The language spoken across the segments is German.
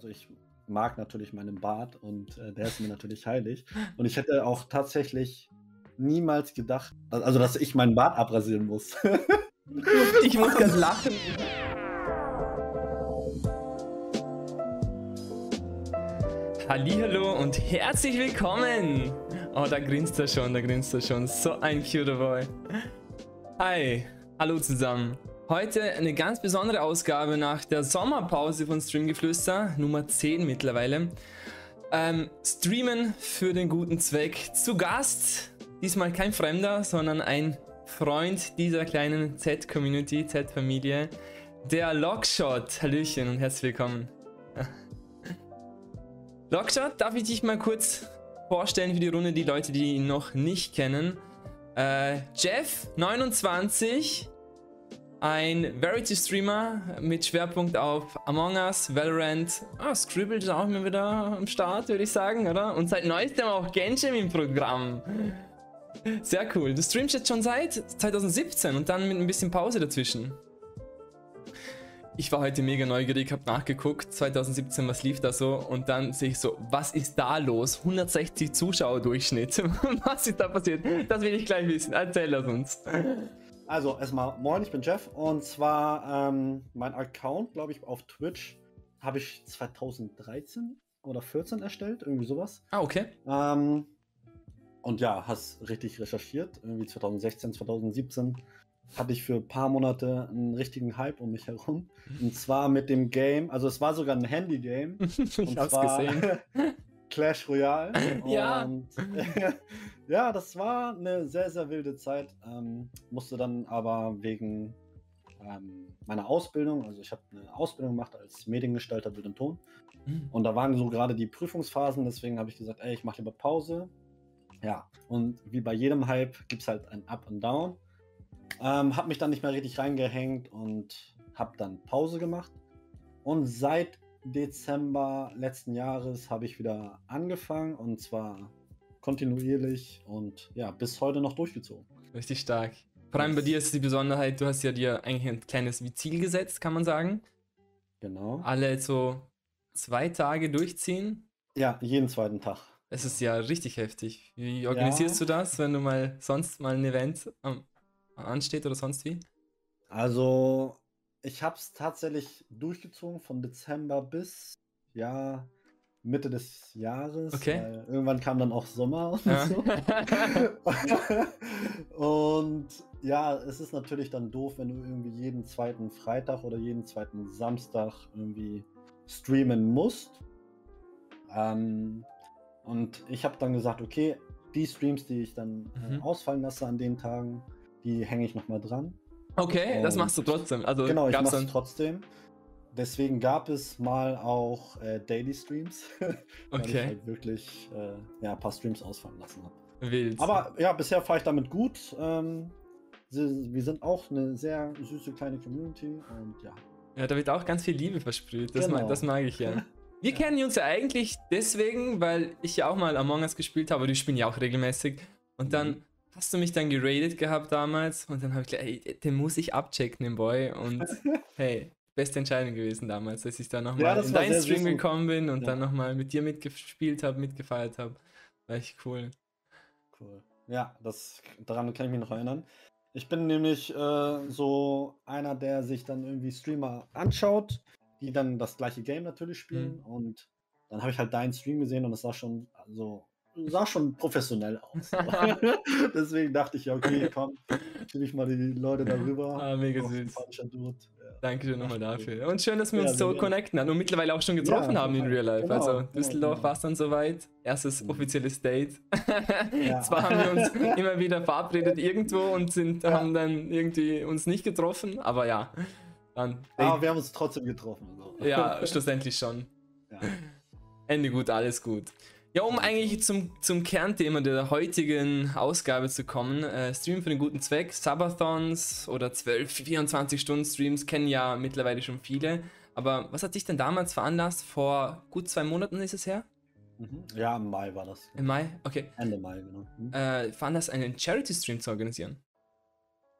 also ich mag natürlich meinen Bart und äh, der ist mir natürlich heilig. Und ich hätte auch tatsächlich niemals gedacht, also dass ich meinen Bart abrasieren muss. ich muss ganz lachen. Hallo und herzlich willkommen. Oh, da grinst er schon, da grinst er schon. So ein cuter Boy. Hi, hallo zusammen. Heute eine ganz besondere Ausgabe nach der Sommerpause von Streamgeflüster, Nummer 10 mittlerweile. Ähm, streamen für den guten Zweck. Zu Gast, diesmal kein Fremder, sondern ein Freund dieser kleinen Z-Community, Z-Familie, der Lockshot. Hallöchen und herzlich willkommen. Lockshot, darf ich dich mal kurz vorstellen für die Runde, die Leute, die ihn noch nicht kennen. Äh, Jeff, 29, ein Verity-Streamer mit Schwerpunkt auf Among Us, Valorant. Ah, Scribble ist auch immer wieder am Start, würde ich sagen, oder? Und seit neuestem auch Genshin im Programm. Sehr cool. Du streamst jetzt schon seit 2017 und dann mit ein bisschen Pause dazwischen. Ich war heute mega neugierig, habe nachgeguckt, 2017, was lief da so? Und dann sehe ich so, was ist da los? 160 Zuschauer Durchschnitt. was ist da passiert? Das will ich gleich wissen. Erzähl das uns. Also erstmal, moin, ich bin Jeff und zwar ähm, mein Account, glaube ich, auf Twitch habe ich 2013 oder 14 erstellt, irgendwie sowas. Ah, okay. Ähm, und ja, hast richtig recherchiert, irgendwie 2016, 2017 hatte ich für ein paar Monate einen richtigen Hype um mich herum. Und zwar mit dem Game, also es war sogar ein Handy-Game. ich hab's gesehen. Clash Royale. ja. Und, ja, das war eine sehr, sehr wilde Zeit. Ähm, musste dann aber wegen ähm, meiner Ausbildung, also ich habe eine Ausbildung gemacht als Mediengestalter Bild und Ton. Mhm. Und da waren so gerade die Prüfungsphasen, deswegen habe ich gesagt, ey, ich mache lieber Pause. Ja, und wie bei jedem Hype gibt es halt ein Up und Down. Ähm, habe mich dann nicht mehr richtig reingehängt und habe dann Pause gemacht. Und seit Dezember letzten Jahres habe ich wieder angefangen und zwar kontinuierlich und ja, bis heute noch durchgezogen. Richtig stark. Vor allem bei dir ist die Besonderheit, du hast ja dir eigentlich ein kleines Ziel gesetzt, kann man sagen. Genau. Alle so zwei Tage durchziehen. Ja, jeden zweiten Tag. Es ist ja richtig heftig. Wie organisierst ja. du das, wenn du mal sonst mal ein Event ähm, ansteht oder sonst wie? Also ich habe es tatsächlich durchgezogen von Dezember bis ja Mitte des Jahres. Okay. irgendwann kam dann auch Sommer und ja. so. und ja, es ist natürlich dann doof, wenn du irgendwie jeden zweiten Freitag oder jeden zweiten Samstag irgendwie streamen musst. Ähm, und ich habe dann gesagt, okay, die Streams, die ich dann äh, mhm. ausfallen lasse an den Tagen, die hänge ich nochmal dran. Okay, und das machst du trotzdem. Also genau, ich mach's dann... trotzdem. Deswegen gab es mal auch äh, Daily Streams, weil okay. ich halt wirklich äh, ja, ein paar Streams ausfallen lassen habe. Wild. Aber ja, bisher fahre ich damit gut. Ähm, wir sind auch eine sehr süße kleine Community und ja. Ja, da wird auch ganz viel Liebe versprüht. Das, genau. mag, das mag ich ja. Wir kennen uns ja eigentlich deswegen, weil ich ja auch mal Among Us gespielt habe, die spielen ja auch regelmäßig. Und dann mhm hast du mich dann geradet gehabt damals und dann habe ich gedacht, ey, den muss ich abchecken, den Boy. Und hey, beste Entscheidung gewesen damals, dass ich da nochmal ja, in deinen Stream gekommen bin und ja. dann nochmal mit dir mitgespielt habe, mitgefeiert habe. War echt cool. Cool. Ja, das, daran kann ich mich noch erinnern. Ich bin nämlich äh, so einer, der sich dann irgendwie Streamer anschaut, die dann das gleiche Game natürlich spielen. Mhm. Und dann habe ich halt deinen Stream gesehen und es sah schon so sah schon professionell aus. Deswegen dachte ich, ja, okay, komm, chill ich mal die Leute darüber. Ah, mega süß. Ja. Danke nochmal dafür. Und schön, dass wir uns ja, so connecten und mittlerweile auch schon getroffen ja, haben in Real Life. Genau, also genau, Düsseldorf genau. war es dann soweit. Erstes mhm. offizielles Date. Zwar haben wir uns immer wieder verabredet irgendwo und sind, haben dann irgendwie uns nicht getroffen, aber ja. Dann aber wir haben uns trotzdem getroffen. Also. Ja, schlussendlich schon. Ende gut, alles gut. Ja, um eigentlich zum, zum Kernthema der heutigen Ausgabe zu kommen, äh, Stream für den guten Zweck, Subathons oder 12, 24 Stunden Streams kennen ja mittlerweile schon viele. Aber was hat dich denn damals veranlasst? Vor gut zwei Monaten ist es her? Mhm. Ja, im Mai war das. Im Mai? Okay. Ende Mai, genau. Mhm. Äh, veranlasst, einen Charity-Stream zu organisieren?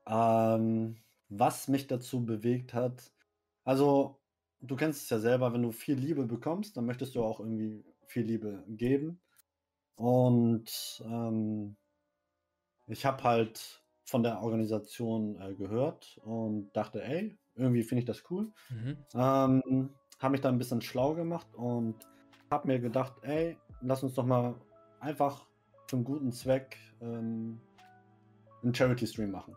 Ähm, was mich dazu bewegt hat, also du kennst es ja selber, wenn du viel Liebe bekommst, dann möchtest du auch irgendwie viel Liebe geben. Und ähm, ich habe halt von der Organisation äh, gehört und dachte, ey, irgendwie finde ich das cool. Mhm. Ähm, habe mich da ein bisschen schlau gemacht und habe mir gedacht, ey, lass uns doch mal einfach zum guten Zweck ähm, einen Charity-Stream machen.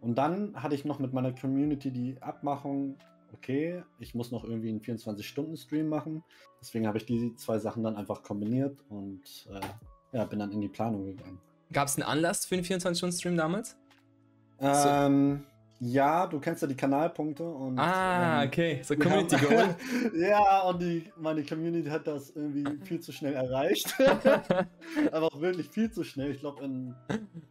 Und dann hatte ich noch mit meiner Community die Abmachung, okay, ich muss noch irgendwie einen 24-Stunden-Stream machen. Deswegen habe ich die zwei Sachen dann einfach kombiniert und äh, ja, bin dann in die Planung gegangen. Gab es einen Anlass für einen 24-Stunden-Stream damals? Ähm, ja, du kennst ja die Kanalpunkte und. Ah, ähm, okay. So Community Goal. ja, und die, meine Community hat das irgendwie viel zu schnell erreicht. Aber auch wirklich viel zu schnell. Ich glaube, in,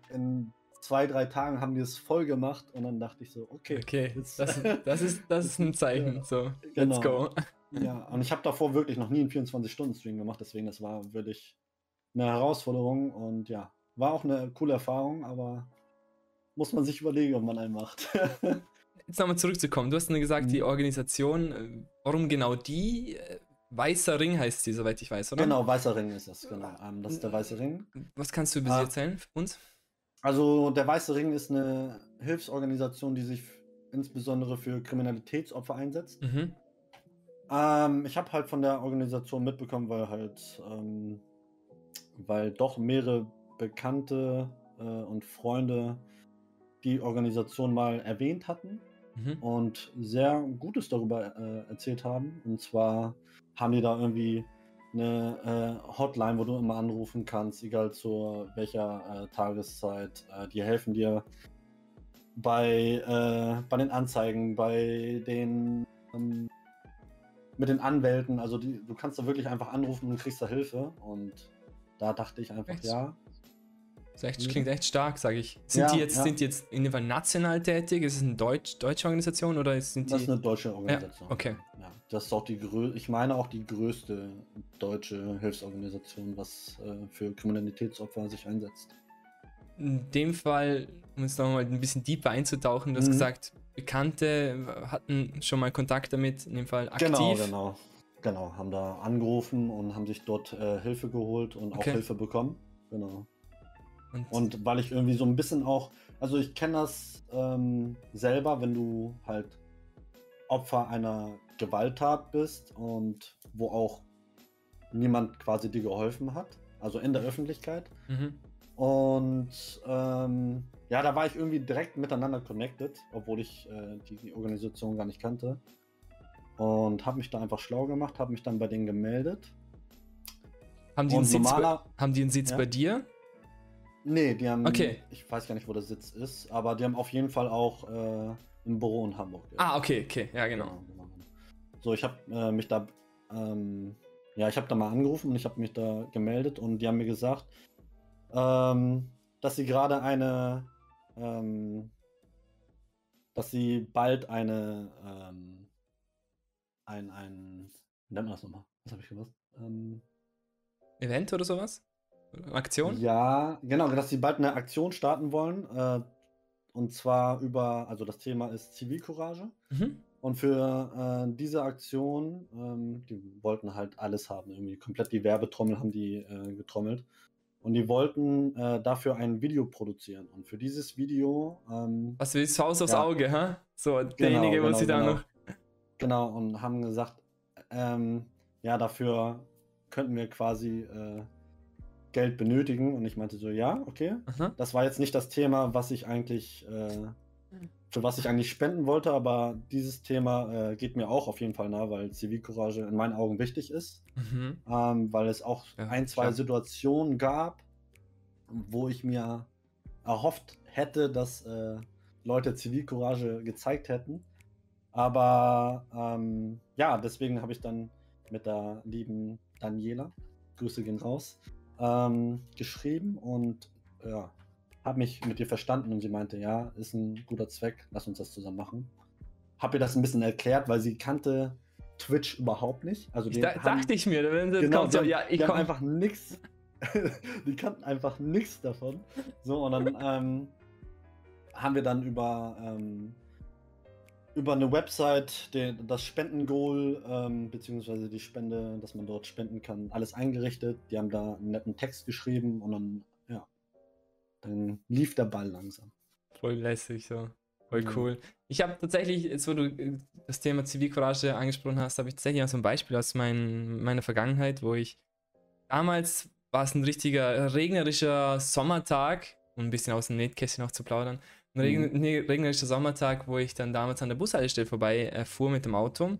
in zwei, drei Tagen haben die es voll gemacht und dann dachte ich so, okay. Okay, jetzt- das, das, ist, das ist ein Zeichen. Ja, So, genau. let's go. Ja, und ich habe davor wirklich noch nie einen 24-Stunden-Stream gemacht, deswegen das war wirklich eine Herausforderung und ja, war auch eine coole Erfahrung, aber muss man sich überlegen, ob man einen macht. Jetzt nochmal zurückzukommen. Du hast nur gesagt, Mhm. die Organisation, äh, warum genau die? Äh, Weißer Ring heißt sie, soweit ich weiß, oder? genau, Weißer Ring ist das, genau. Ähm, das ist der Weiße Ring. Was kannst du sie Ah. erzählen für uns? Also der Weiße Ring ist eine Hilfsorganisation, die sich insbesondere für Kriminalitätsopfer einsetzt. Mhm. Ähm, ich habe halt von der Organisation mitbekommen, weil halt, ähm, weil doch mehrere Bekannte äh, und Freunde die Organisation mal erwähnt hatten Mhm. und sehr Gutes darüber äh, erzählt haben. Und zwar haben die da irgendwie eine äh, Hotline, wo du immer anrufen kannst, egal zu welcher äh, Tageszeit. Äh, die helfen dir bei, äh, bei den Anzeigen, bei den ähm, mit den Anwälten. Also die, du kannst da wirklich einfach anrufen und kriegst da Hilfe. Und da dachte ich einfach, Echt? ja. Das echt, Mhm. klingt echt stark, sage ich. Sind, Ja, die jetzt, ja. sind die jetzt in dem Fall national tätig? Ist es eine Deutsch, deutsche Organisation oder sind Das ist die. eine deutsche Organisation. okay. Das ist auch die grö ich meine auch die größte deutsche Hilfsorganisation, was äh, für Kriminalitätsopfer sich einsetzt. In dem Fall, um jetzt nochmal ein bisschen deeper einzutauchen, du hast Mhm. gesagt, Bekannte hatten schon mal Kontakt damit, in dem Fall aktiv. Genau, genau. Genau, haben da angerufen und haben sich dort äh, Hilfe geholt und auch Okay. Hilfe bekommen. Genau. Und, Und weil ich irgendwie so ein bisschen auch, also ich kenne das ähm, selber, wenn du halt Opfer einer Gewalttat bist und wo auch niemand quasi dir geholfen hat, also in der Öffentlichkeit. mhm. Und ähm, ja, da war ich irgendwie direkt miteinander connected, obwohl ich äh, die, die Organisation gar nicht kannte. Und habe mich da einfach schlau gemacht, habe mich dann bei denen gemeldet. haben, die einen Sitz bei, haben die einen Sitz Ja. bei dir? nee, die haben, Okay. ich weiß gar nicht, wo der Sitz ist, aber die haben auf jeden Fall auch äh, ein Büro in Hamburg. ja. Ah, okay, okay, ja, genau. genau. So, ich habe äh, mich da, ähm, ja, ich habe da mal angerufen und ich habe mich da gemeldet und die haben mir gesagt, ähm, dass sie gerade eine, ähm, dass sie bald eine, ähm, ein, ein, nennt man das nochmal? Was habe ich gesagt? Ähm, Event oder sowas? Aktion? ja, genau, dass sie bald eine Aktion starten wollen. Äh, und zwar über, also das Thema ist Zivilcourage. Mhm. Und für äh, diese Aktion, ähm, die wollten halt alles haben, irgendwie komplett die Werbetrommel haben die äh, getrommelt. Und die wollten äh, dafür ein Video produzieren. Und für dieses Video, ähm, Was willst du Haus aufs Ja. Auge, hä? So, derjenige, wo genau, sie da genau. noch. genau, und haben gesagt, ähm, ja, dafür könnten wir quasi äh, Geld benötigen. Und ich meinte so, ja, okay. Aha. Das war jetzt nicht das Thema, was ich eigentlich, äh, für was ich eigentlich spenden wollte, aber dieses Thema äh, geht mir auch auf jeden Fall nah, weil Zivilcourage in meinen Augen wichtig ist, Mhm. ähm, weil es auch Ja, ein, zwei klar. Situationen gab, wo ich mir erhofft hätte, dass äh, Leute Zivilcourage gezeigt hätten. Aber ähm, ja, deswegen habe ich dann mit der lieben Daniela, Grüße gehen raus, ähm, geschrieben und ja, habe mich mit ihr verstanden und sie meinte, ja, ist ein guter Zweck, lass uns das zusammen machen. Habe ihr das ein bisschen erklärt, weil sie kannte Twitch überhaupt nicht. Also Ich da, haben- dachte ich mir, wenn sie Genau, kommt, so, ja, ich die haben komm. einfach nichts. die kannten einfach nichts davon. So, und dann ähm, haben wir dann über, ähm, über eine Website den, das Spendengoal ähm, beziehungsweise die Spende, dass man dort spenden kann, alles eingerichtet. Die haben da einen netten Text geschrieben und dann, dann lief der Ball langsam. Voll lässig so. Voll ja. cool. Ich habe tatsächlich, jetzt wo du äh, das Thema Zivilcourage angesprochen hast, habe ich tatsächlich auch so ein Beispiel aus mein, meiner Vergangenheit, wo ich damals war es ein richtiger regnerischer Sommertag, um ein bisschen aus dem Nähkästchen noch zu plaudern. Ein mhm. regnerischer Sommertag, wo ich dann damals an der Bushaltestelle vorbei äh, fuhr mit dem Auto.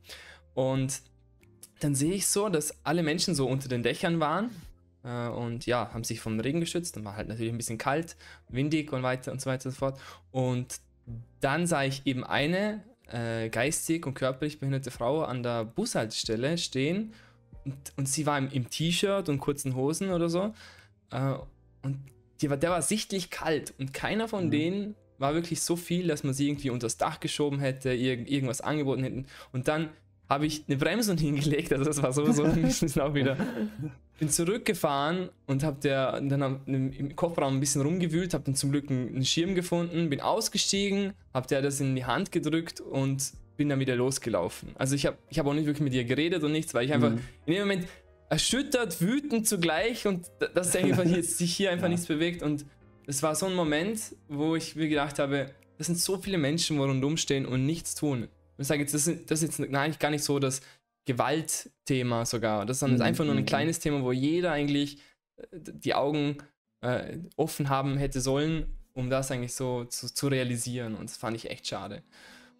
Und dann sehe ich so, dass alle Menschen so unter den Dächern waren und ja, haben sich vom Regen geschützt. Dann war halt natürlich ein bisschen kalt, windig und weiter und so weiter und so fort. Und dann sah ich eben eine äh, geistig und körperlich behinderte Frau an der Bushaltestelle stehen und, und sie war im, im T-Shirt und kurzen Hosen oder so. Äh, und die war, der war sichtlich kalt und keiner von mhm. denen war wirklich so viel, dass man sie irgendwie unter das Dach geschoben hätte, irg irgendwas angeboten hätten. Und dann habe ich eine Bremsung hingelegt, also das war sowieso ein bisschen auch wieder. Bin zurückgefahren und habe der dann im Kofferraum ein bisschen rumgewühlt, habe dann zum Glück einen Schirm gefunden, bin ausgestiegen, habe der das in die Hand gedrückt und bin dann wieder losgelaufen. Also ich habe ich hab auch nicht wirklich mit ihr geredet und nichts, weil ich einfach mhm. in dem Moment erschüttert, wütend zugleich und dass einfach sich hier einfach ja. nichts bewegt und es war so ein Moment, wo ich mir gedacht habe, das sind so viele Menschen, wo rundum stehen und nichts tun. Ich sage jetzt, das ist, das ist jetzt eigentlich gar nicht so das Gewaltthema sogar. Das ist mhm. einfach nur ein mhm. kleines Thema, wo jeder eigentlich äh, die Augen äh, offen haben hätte sollen, um das eigentlich so zu, zu realisieren. Und das fand ich echt schade.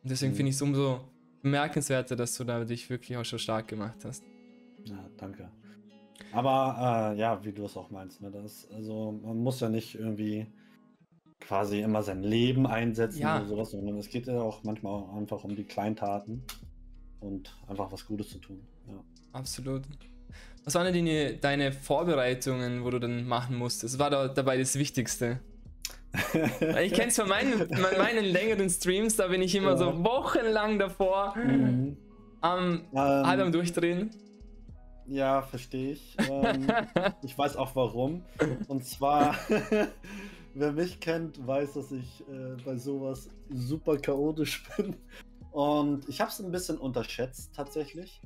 Und deswegen mhm. finde ich es umso bemerkenswerter, dass du da dich wirklich auch schon stark gemacht hast. Ja, danke. Aber äh, ja, wie du es auch meinst, ne, das, also man muss ja nicht irgendwie quasi immer sein Leben einsetzen ja. oder sowas, sondern es geht ja auch manchmal einfach um die Kleintaten und einfach was Gutes zu tun. Ja. Absolut. Was waren denn deine, deine Vorbereitungen, wo du dann machen musstest? Was war da dabei das Wichtigste? ich kenne es von meinen, meinen längeren Streams, da bin ich immer ja. so wochenlang davor mhm. am ähm, halb am Durchdrehen. Ja, verstehe ich. Ähm, ich weiß auch warum. Und zwar, wer mich kennt, weiß, dass ich äh, bei sowas super chaotisch bin. Und ich habe es ein bisschen unterschätzt tatsächlich.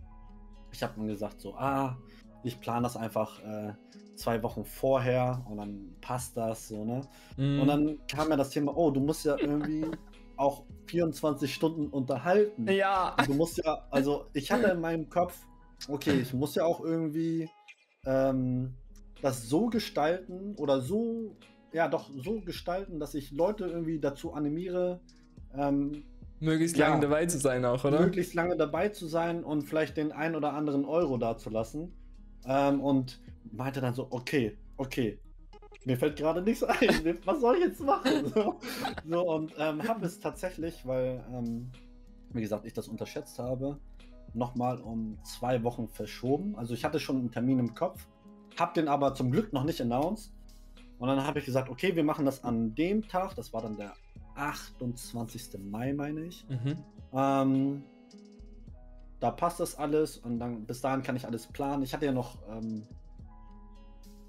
Ich habe mir gesagt, so, ah, ich plane das einfach äh, zwei Wochen vorher und dann passt das so, ne? Mm. Und dann kam mir das Thema, oh, du musst ja irgendwie auch 24 Stunden unterhalten. Ja. Du musst ja, also ich hatte in meinem Kopf, okay, ich muss ja auch irgendwie ähm, das so gestalten oder so, ja doch, so gestalten, dass ich Leute irgendwie dazu animiere, ähm, möglichst ja, lange dabei zu sein auch, oder? Möglichst lange dabei zu sein und vielleicht den ein oder anderen Euro dazulassen. Ähm, und meinte dann so, okay, okay, mir fällt gerade nichts ein. Was soll ich jetzt machen? So, so und ähm, habe es tatsächlich, weil, ähm, wie gesagt, ich das unterschätzt habe, nochmal um zwei Wochen verschoben. Also ich hatte schon einen Termin im Kopf, habe den aber zum Glück noch nicht announced. Und dann habe ich gesagt, okay, wir machen das an dem Tag, das war dann der 28. Mai, meine ich. Mhm. Ähm, da passt das alles und dann bis dahin kann ich alles planen. Ich hatte ja noch ähm,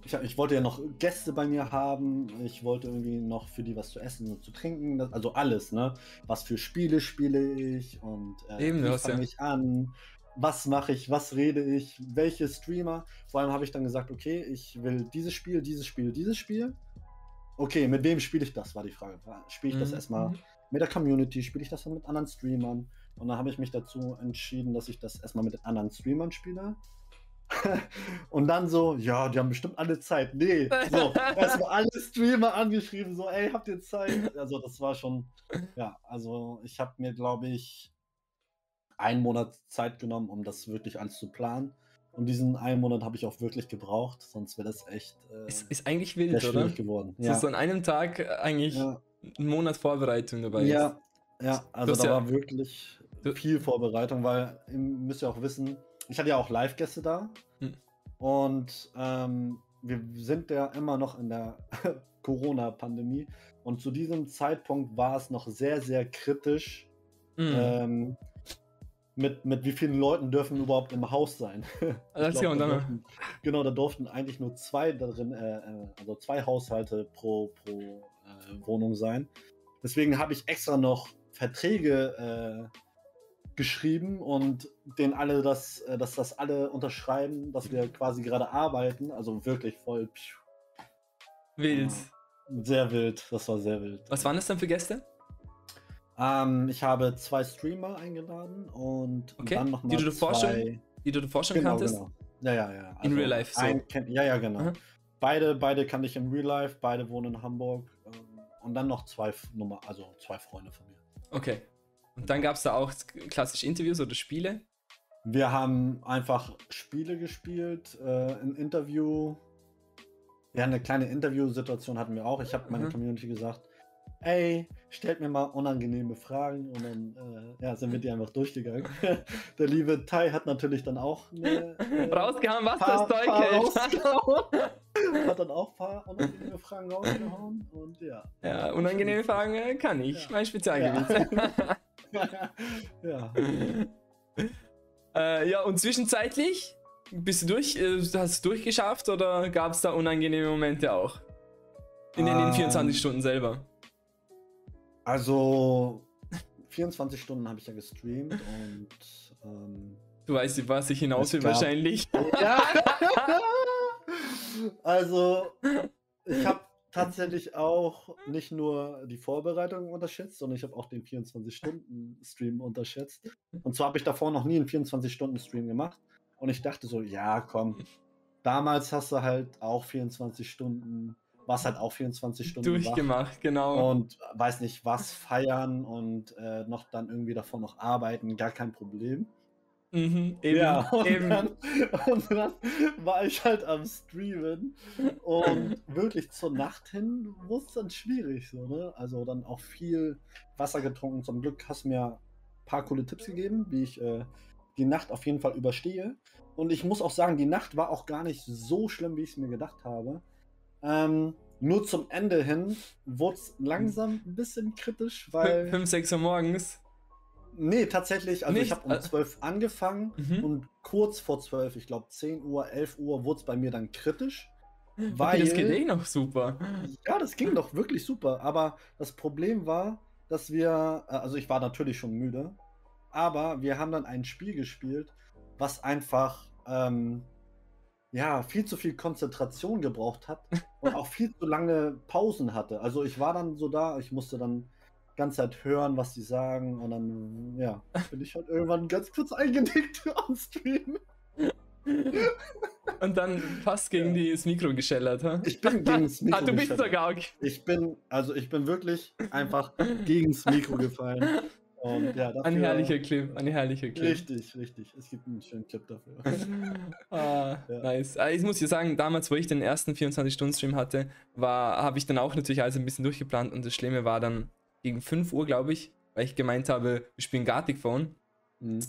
ich, ich, wollte ja noch Gäste bei mir haben. Ich wollte irgendwie noch für die was zu essen und zu trinken. Das, also alles, ne? Was für Spiele spiele ich und äh, Eben, wie fange ja. ich an? Was mache ich? Was rede ich? Welche Streamer? Vor allem habe ich dann gesagt, okay, ich will dieses Spiel, dieses Spiel, dieses Spiel. Okay, mit wem spiele ich das? War die Frage. Spiele ich mhm. das erstmal mhm. mit der Community? Spiele ich das dann mit anderen Streamern? Und dann habe ich mich dazu entschieden, dass ich das erstmal mit anderen Streamern spiele. Und dann so, ja, die haben bestimmt alle Zeit. Nee, so, erstmal alle Streamer angeschrieben, so, ey, habt ihr Zeit? Also, das war schon, ja, also ich habe mir, glaube ich, einen Monat Zeit genommen, um das wirklich alles zu planen. Und diesen einen Monat habe ich auch wirklich gebraucht, sonst wäre das echt. Äh, ist, ist eigentlich wild, oder? geworden. Ja. So, so an einem Tag eigentlich ja. ein Monat Vorbereitung dabei. Ja, ist. ja, also da ja, war wirklich viel Vorbereitung, weil ihr müsst ja auch wissen, ich hatte ja auch Live-Gäste da. Hm. Und ähm, wir sind ja immer noch in der Corona-Pandemie. Und zu diesem Zeitpunkt war es noch sehr, sehr kritisch. Mhm. Ähm, mit, mit wie vielen Leuten dürfen überhaupt im Haus sein? Das glaub, da durften, genau, da durften eigentlich nur zwei darin, äh, äh, also zwei Haushalte pro, pro äh, Wohnung sein. Deswegen habe ich extra noch Verträge äh, geschrieben und denen alle das, äh, dass das alle unterschreiben, dass wir quasi gerade arbeiten. Also wirklich voll. pfiuh. Wild. Sehr wild, das war sehr wild. Was waren das dann für Gäste? Ähm, ich habe zwei Streamer eingeladen und Okay, dann noch die du zwei... schon Die du davor schon genau, kanntest? genau. Ja, ja, ja. In real life, so. ein ja, ja, genau. Aha. Beide, beide kannte ich in real life, beide wohnen in Hamburg. ähm, Und dann noch zwei Nummer, also zwei Freunde von mir. Okay. Und dann gab es da auch klassische Interviews oder Spiele? Wir haben einfach Spiele gespielt, äh, ein Interview. Ja, eine kleine Interviewsituation hatten wir auch. Ich habe meiner Mhm. Community gesagt, ey, stellt mir mal unangenehme Fragen und dann äh, ja, sind wir die einfach durchgegangen. Der liebe Tai hat natürlich dann auch eine, äh, Rausgehauen, was paar- das Zeug rausgehauen. Hat dann auch ein paar unangenehme Fragen rausgehauen und ja. Ja, unangenehme Fragen äh, kann ich. Ja. Mein Spezialgebiet. ja. äh, ja, und zwischenzeitlich bist du durch, äh, hast du durchgeschafft oder gab es da unangenehme Momente auch? In den, den Ähm. 24 Stunden selber. Also 24 Stunden habe ich ja gestreamt und ähm, Du weißt, was ich hinaus will wahrscheinlich. ja. also ich habe tatsächlich auch nicht nur die Vorbereitung unterschätzt, sondern ich habe auch den 24-Stunden-Stream unterschätzt. Und zwar habe ich davor noch nie einen 24-Stunden-Stream gemacht. Und ich dachte so, ja, komm, damals hast du halt auch 24 Stunden, warst halt auch 24 Stunden wach Durchgemacht, genau. und weiß nicht was feiern und äh, noch dann irgendwie davon noch arbeiten, gar kein Problem. Mhm, eben, ja, und, eben. Dann, und dann war ich halt am Streamen und wirklich zur Nacht hin wurde es dann schwierig, so, ne? Also dann auch viel Wasser getrunken. Zum Glück hast du mir ein paar coole Tipps gegeben, wie ich äh, die Nacht auf jeden Fall überstehe. Und ich muss auch sagen, die Nacht war auch gar nicht so schlimm, wie ich es mir gedacht habe. Ähm, nur zum Ende hin wurde es langsam ein bisschen kritisch, weil. 5, 6 Uhr morgens. Nee, tatsächlich. Also ich Nicht? habe um Äh, 12 angefangen Mhm. und kurz vor 12, ich glaube 10 Uhr, 11 Uhr, wurde es bei mir dann kritisch. Okay, Weil, das geht eh noch super. ja, das ging doch wirklich super. Aber das Problem war, dass wir, äh, also ich war natürlich schon müde, aber wir haben dann ein Spiel gespielt, was einfach, ähm, ja, viel zu viel Konzentration gebraucht hat und auch viel zu lange Pausen hatte. Also ich war dann so da, ich musste dann die ganze Zeit hören, was die sagen und dann, ja, bin ich halt irgendwann ganz kurz eingenickt am Stream. Und dann fast gegen Ja. das Mikro geschellert, ha? Ich bin gegen das Mikro Ah, du bist sogar. Ich bin, also ich bin wirklich einfach gegens Mikro gefallen. Und ja, dafür, Ein herrlicher Clip, ein herrlicher Clip. Richtig, richtig. Es gibt einen schönen Clip dafür. Ah, Ja. nice. Ah, Ich muss dir sagen, damals, wo ich den ersten 24-Stunden-Stream hatte, war, habe ich dann auch natürlich alles ein bisschen durchgeplant und das Schlimme war dann gegen 5 Uhr, glaube ich, weil ich gemeint habe, wir spielen Gartic Phone. Mhm.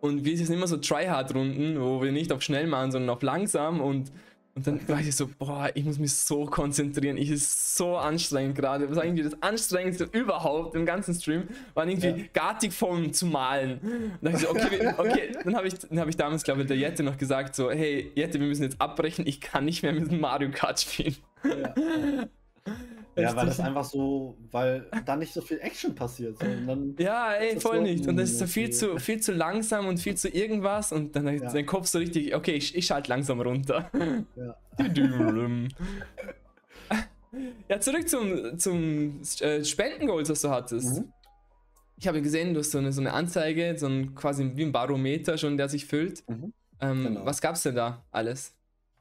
Und wir sind immer so Tryhard-Runden, wo wir nicht auf schnell machen, sondern auf langsam und und dann war ich so, boah, ich muss mich so konzentrieren. Ich ist so anstrengend gerade. Das war irgendwie das anstrengendste überhaupt im ganzen Stream, war irgendwie Ja. Gartic Phone zu malen. Und dann, ich so, okay, okay. dann habe ich, dann hab ich damals, glaube ich, der Jette noch gesagt, so, hey, Jette, wir müssen jetzt abbrechen, ich kann nicht mehr mit Mario Kart spielen. Ja, ja, weil das einfach so, weil da nicht so viel Action passiert. So. Und dann, Ja, ey, voll so- nicht. Und das ist so viel zu, viel zu langsam und viel zu irgendwas und dann Ja. dein Kopf so richtig, okay, ich, ich schalte langsam runter. ja. ja, zurück zum, zum äh, Spendengoals, was du hattest. Mhm. Ich habe gesehen, du hast so eine, so eine Anzeige, so ein quasi wie ein Barometer schon, der sich füllt. Mhm. Ähm, Genau. Was gab's denn da alles?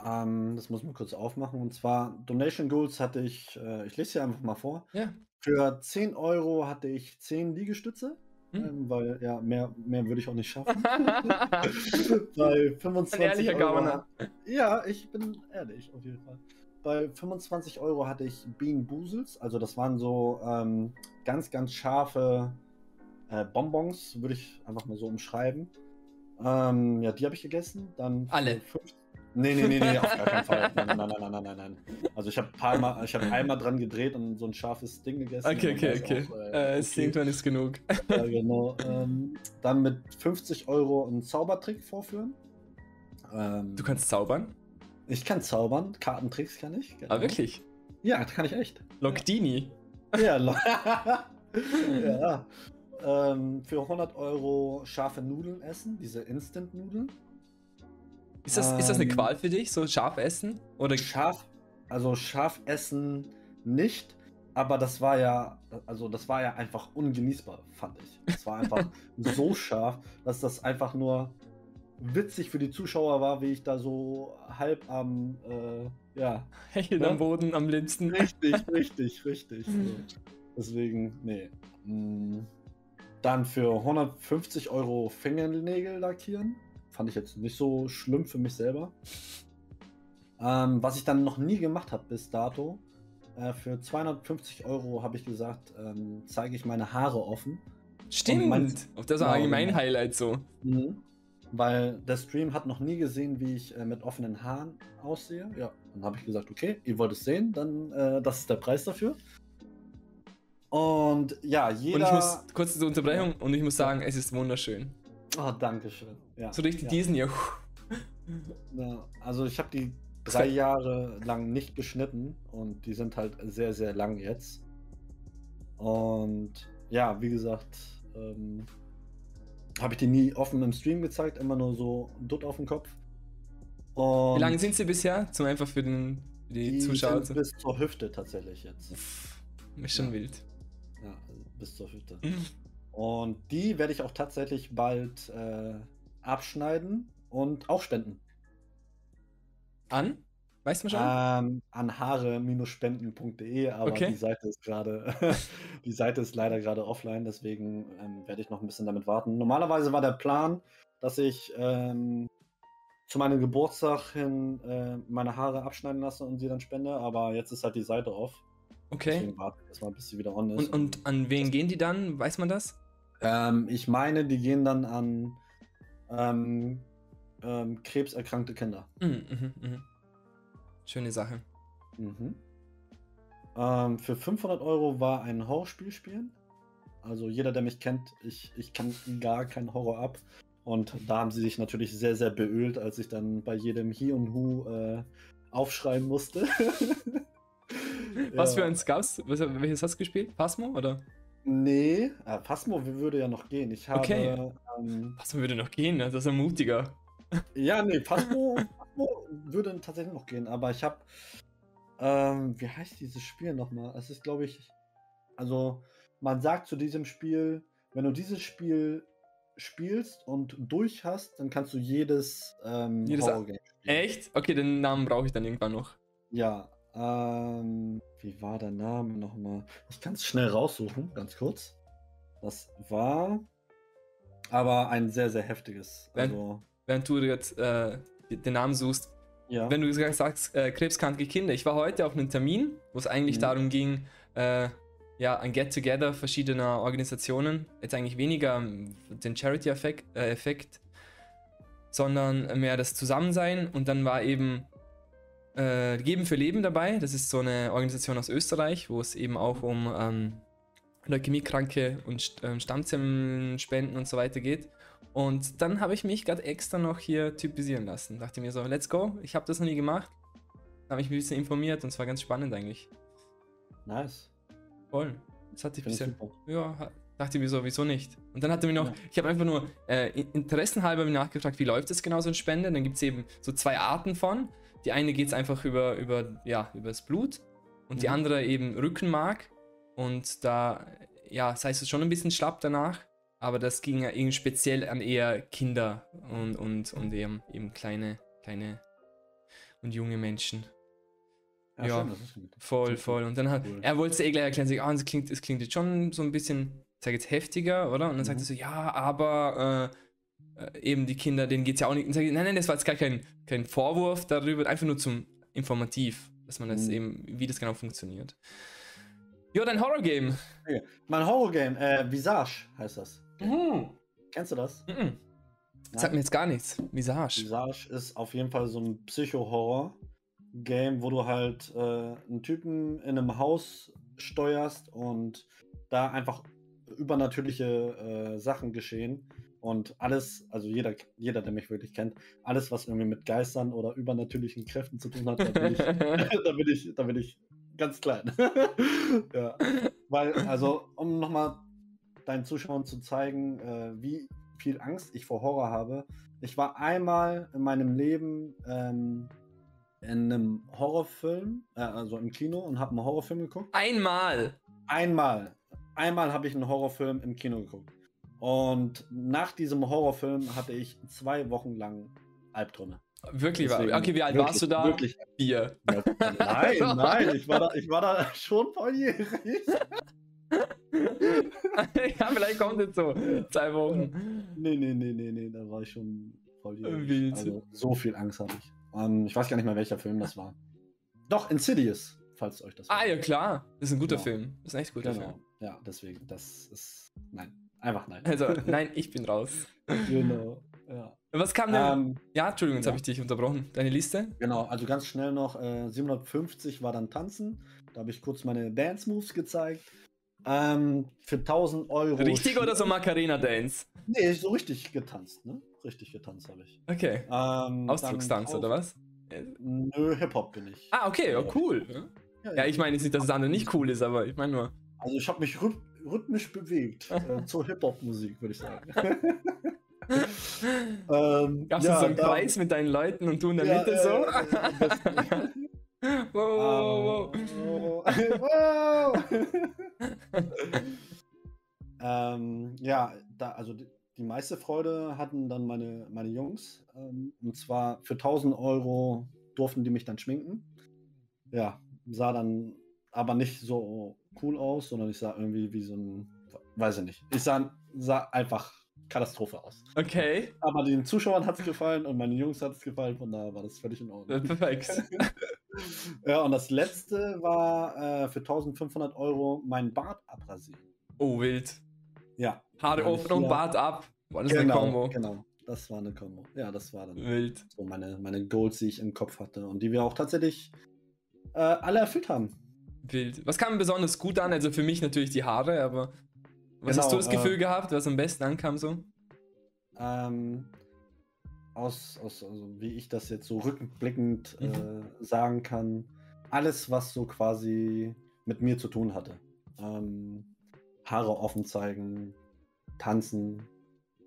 Ähm, das muss man kurz aufmachen. Und zwar Donation Goals hatte ich, äh, ich lese hier einfach mal vor. Ja. Für 10 Euro hatte ich 10 Liegestütze. Hm. Ähm, weil ja, mehr, mehr würde ich auch nicht schaffen. Bei 25 Ein ehrlicher Euro. Gauner. Ja, ich bin ehrlich, auf jeden Fall. Bei 25 Euro hatte ich Bean Boozles, also das waren so ähm, ganz, ganz scharfe äh, Bonbons, würde ich einfach mal so umschreiben. Ähm, ja, die habe ich gegessen. Dann Alle? fünf- Nee, nee, nee, nee, auf gar keinen Fall. Nein, nein, nein, nein, nein, nein, nein. Also ich habe mal, ich habe einmal dran gedreht und so ein scharfes Ding gegessen. Okay, okay, okay. auch, Äh, äh, es okay. irgendwann ist genug. Ja, genau. Ähm, dann mit 50 Euro einen Zaubertrick vorführen. Ähm, Du kannst zaubern? ich kann zaubern, Kartentricks kann ich. genau. Ah, wirklich? Ja, das kann ich echt. Lockdini? Ja, lo- ja. ähm, für 100 Euro scharfe Nudeln essen, diese Instant-Nudeln. Ist das, ist das eine Ähm, Qual für dich, so scharf essen? Oder Scharf, also scharf essen nicht, aber das war ja, also das war ja einfach ungenießbar, fand ich. Es war einfach so scharf, dass das einfach nur witzig für die Zuschauer war, wie ich da so halb am, äh, ja, hecheln Ja. am Boden am liebsten? richtig, richtig, richtig. So. Deswegen, nee. Mm. Dann für 150 Euro Fingernägel lackieren. Fand ich jetzt nicht so schlimm für mich selber. Ähm, was ich dann noch nie gemacht habe bis dato. Äh, für 250 Euro habe ich gesagt, ähm, zeige ich meine Haare offen. Stimmt. Auf das war Genau, mein genau. Highlight so. Weil der Stream hat noch nie gesehen, wie ich äh, mit offenen Haaren aussehe. Ja, dann habe ich gesagt, okay, ihr wollt es sehen, dann äh, das ist der Preis dafür. Und ja, jeder. Und ich muss, kurz zur Unterbrechung, und ich muss sagen, es ist wunderschön. Oh, danke schön. Ja, So richtig ja. diesen hier. Ja, also ich habe die drei Jahre lang nicht geschnitten und die sind halt sehr, sehr lang jetzt. Und ja, wie gesagt, ähm, habe ich die nie offen im Stream gezeigt, immer nur so dutt auf dem Kopf. Und Wie lange sind sie bisher? Zum einfach für, den, für die, die Zuschauer. sind bis zur Hüfte tatsächlich jetzt. Uff, ist schon Ja. wild. Ja, also bis zur Hüfte. Und die werde ich auch tatsächlich bald äh, abschneiden und auch spenden. An? Weißt du schon? Ähm, an haare-spenden.de, aber Okay. die Seite ist gerade, die Seite ist leider gerade offline, deswegen ähm, werde ich noch ein bisschen damit warten. Normalerweise war der Plan, dass ich ähm, zu meinem Geburtstag hin äh, meine Haare abschneiden lasse und sie dann spende, aber jetzt ist halt die Seite off. Okay. Deswegen warte ich erstmal, bis sie wieder on ist. Und, und an wen gehen die dann? Weiß man das? Ähm, ich meine, die gehen dann an ähm, ähm, krebserkrankte Kinder. Mhm, mhm, mhm. Schöne Sache. Mhm. Ähm, für 500 Euro war ein Horrorspiel spielen. Also jeder, der mich kennt, ich, ich kann gar keinen Horror ab. Und da haben sie sich natürlich sehr, sehr beölt, als ich dann bei jedem Hi und Hu äh, aufschreiben musste. Was Ja. für eins gab's? Welches hast du gespielt? Phasmo oder? Nee, äh, Phasmo würde ja noch gehen. Ich habe. Okay. Ähm, Phasmo würde noch gehen, das ist ein mutiger. Ja, nee, Phasmo, Phasmo würde tatsächlich noch gehen, aber ich habe, ähm, wie heißt dieses Spiel nochmal? Es ist, glaube ich, also man sagt zu diesem Spiel, wenn du dieses Spiel spielst und durch hast, dann kannst du jedes, ähm, Jedes- Horror-Game spielen. Echt? Okay, den Namen brauche ich dann irgendwann noch. Ja, ähm, wie war der Name nochmal? Ich kann es schnell raussuchen, ganz kurz. Das war aber ein sehr, sehr heftiges. Wenn- Also, Während du jetzt äh, den Namen suchst. ja. Wenn du gesagt sagst, äh, krebskranke Kinder. Ich war heute auf einem Termin, wo es eigentlich Mhm. darum ging, äh, ja, ein Get-Together verschiedener Organisationen. Jetzt eigentlich weniger ähm, den Charity-Effekt, äh, Effekt, sondern mehr das Zusammensein. Und dann war eben äh, Geben für Leben dabei. Das ist so eine Organisation aus Österreich, wo es eben auch um ähm, Leukämiekranke und ähm, Stammzellenspenden und so weiter geht. Und dann habe ich mich gerade extra noch hier typisieren lassen. Dachte mir so, let's go. Ich habe das noch nie gemacht. Habe mich ein bisschen informiert und es war ganz spannend eigentlich. Nice. Voll. Das hatte ich Finde ich bisher. Ja, dachte mir so, wieso nicht? Und dann hatte mir noch, Ja. ich habe einfach nur äh, in- interessenhalber nachgefragt, wie läuft das genau so ein Spende? Dann gibt es eben so zwei Arten von. Die eine geht es einfach über, über, ja, über das Blut und die Mhm. andere eben Rückenmark. Und da, ja, sei es schon ein bisschen schlapp danach, aber das ging ja irgendwie speziell an eher Kinder und, und, und eben, eben kleine, kleine und junge Menschen. Ja. schön, das ist gut. Voll, voll. Und dann hat Cool. er wollte es eh gleich erklären, sich, ah, es klingt, es klingt jetzt schon so ein bisschen, ich sag jetzt heftiger, oder? Und dann sagt Mhm. er so, ja, aber äh, äh, eben die Kinder, denen geht es ja auch nicht. Nein, nein, das war jetzt gar kein, kein Vorwurf darüber, einfach nur zum Informativ, dass man das Mhm. eben, wie das genau funktioniert. Ja, dein Horror-Game. Mein Horror-Game, äh, Visage heißt das. Kennst du das? Mhm. Sagt mir jetzt gar nichts. Visage. Visage ist auf jeden Fall so ein Psycho-Horror-Game, wo du halt äh, einen Typen in einem Haus steuerst und da einfach übernatürliche äh, Sachen geschehen. Und alles, also jeder, jeder, der mich wirklich kennt, alles, was irgendwie mit Geistern oder übernatürlichen Kräften zu tun hat, da bin ich, da bin ich, da bin ich ganz klein. ja. Weil, also, um nochmal deinen Zuschauern zu zeigen, äh, wie viel Angst ich vor Horror habe. Ich war einmal in meinem Leben ähm, in einem Horrorfilm, äh, also im Kino und habe einen Horrorfilm geguckt. Einmal. Einmal. Einmal habe ich einen Horrorfilm im Kino geguckt. Und nach diesem Horrorfilm hatte ich zwei Wochen lang Albträume. Wirklich? Deswegen, okay, wie alt wirklich, warst du da? Wirklich. Vier. Ja, nein, nein, ich war da, ich war da schon volljährig. ja, vielleicht kommt es so. Zwei Wochen. Nee, nee, nee, nee, nee, da war ich schon volljährig. Wild. Also, so viel Angst hatte ich. Ähm, ich weiß gar nicht mehr, welcher Film das war. Doch, Insidious, falls euch das Ah, ja, klar. Das ist ein guter Genau. Film. Das ist ein echt guter Genau. Film. Ja, deswegen, das ist. Nein, einfach nein. Also, nein, ich bin raus. genau. Ja. Was kam denn? Ähm, ja, Entschuldigung, jetzt ja. habe ich dich unterbrochen. Deine Liste? Genau, also ganz schnell noch, äh, 750 war dann Tanzen. Da habe ich kurz meine Dance-Moves gezeigt. Ähm, für 1000 Euro. Richtig oder so Schuhe- Macarena Dance? Nee, so richtig getanzt, ne? Richtig getanzt habe ich. Okay. Ähm, Ausdruckstanz oder was? Nö, Hip-Hop bin ich. Ah, okay, ja, cool. Ja, ich meine jetzt nicht, dass das andere nicht cool ist, aber ich meine nur. Also ich habe mich rhythmisch bewegt. äh, zur Hip-Hop-Musik, würde ich sagen. ähm, Gab's ja, so einen da- Kreis mit deinen Leuten und du in der Ja, Mitte äh, so? äh, wow, wow, wow. wow. ähm, ja, da, also die, die meiste Freude hatten dann meine, meine Jungs. Ähm, und zwar für 1000 Euro durften die mich dann schminken. Ja, sah dann aber nicht so cool aus, sondern ich sah irgendwie wie so ein, weiß ich nicht. Ich sah, sah einfach Katastrophe aus. Okay, Aber den Zuschauern hat es gefallen und meinen Jungs hat es gefallen, von daher war das völlig in Ordnung. perfekt. Ja, und das letzte war äh, für 1500 Euro mein Bart abrasieren. Oh, wild. Ja. Haare offen und Bart ab. Boah, das ist eine genau, Kombo. genau. Das war eine Kombo. Ja, das war dann Wild. so meine, meine Goals, die ich im Kopf hatte und die wir auch tatsächlich äh, alle erfüllt haben. Wild. Was kam besonders gut an? Also für mich natürlich die Haare, aber was hast Genau, du das Gefühl äh, gehabt, was am besten ankam so? Ähm, aus, aus, also wie ich das jetzt so rückblickend Mhm. äh, sagen kann, alles, was so quasi mit mir zu tun hatte. Ähm, Haare offen zeigen, tanzen.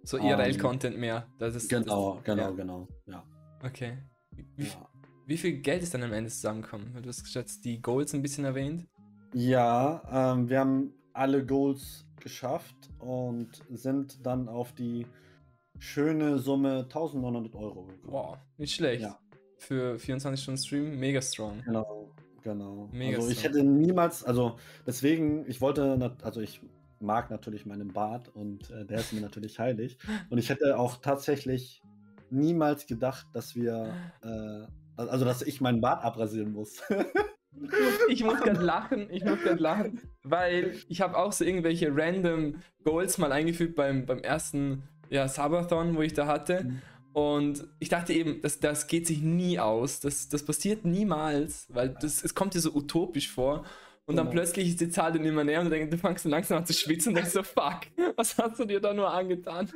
So ähm, IRL-Content mehr. Das ist, Genau, das, genau, ja. genau. Ja, Okay. Wie, ja. Wie viel Geld ist dann am Ende zusammengekommen? Du hast jetzt die Goals ein bisschen erwähnt. ja ähm, wir haben alle Goals geschafft und sind dann auf die schöne Summe 1900 Euro gekommen. Wow, nicht schlecht. Ja. Für 24 Stunden Stream, mega strong. Genau, genau. Mega also ich strong. hätte niemals, also deswegen, ich wollte, also ich mag natürlich meinen Bart und äh, der ist mir natürlich heilig. Und ich hätte auch tatsächlich niemals gedacht, dass wir, äh, also dass ich meinen Bart abrasieren muss. Ich muss gerade lachen, ich muss gerade lachen, weil ich habe auch so irgendwelche random Goals mal eingefügt beim, beim ersten ja, Sabathon, wo ich da hatte. Mhm. Und ich dachte eben, das, das geht sich nie aus. Das, das passiert niemals, weil das, es kommt dir so utopisch vor. Und dann Genau. plötzlich ist die Zahl dann immer näher und du, denkst, du fängst dann langsam an zu schwitzen und denkst so, fuck, was hast du dir da nur angetan?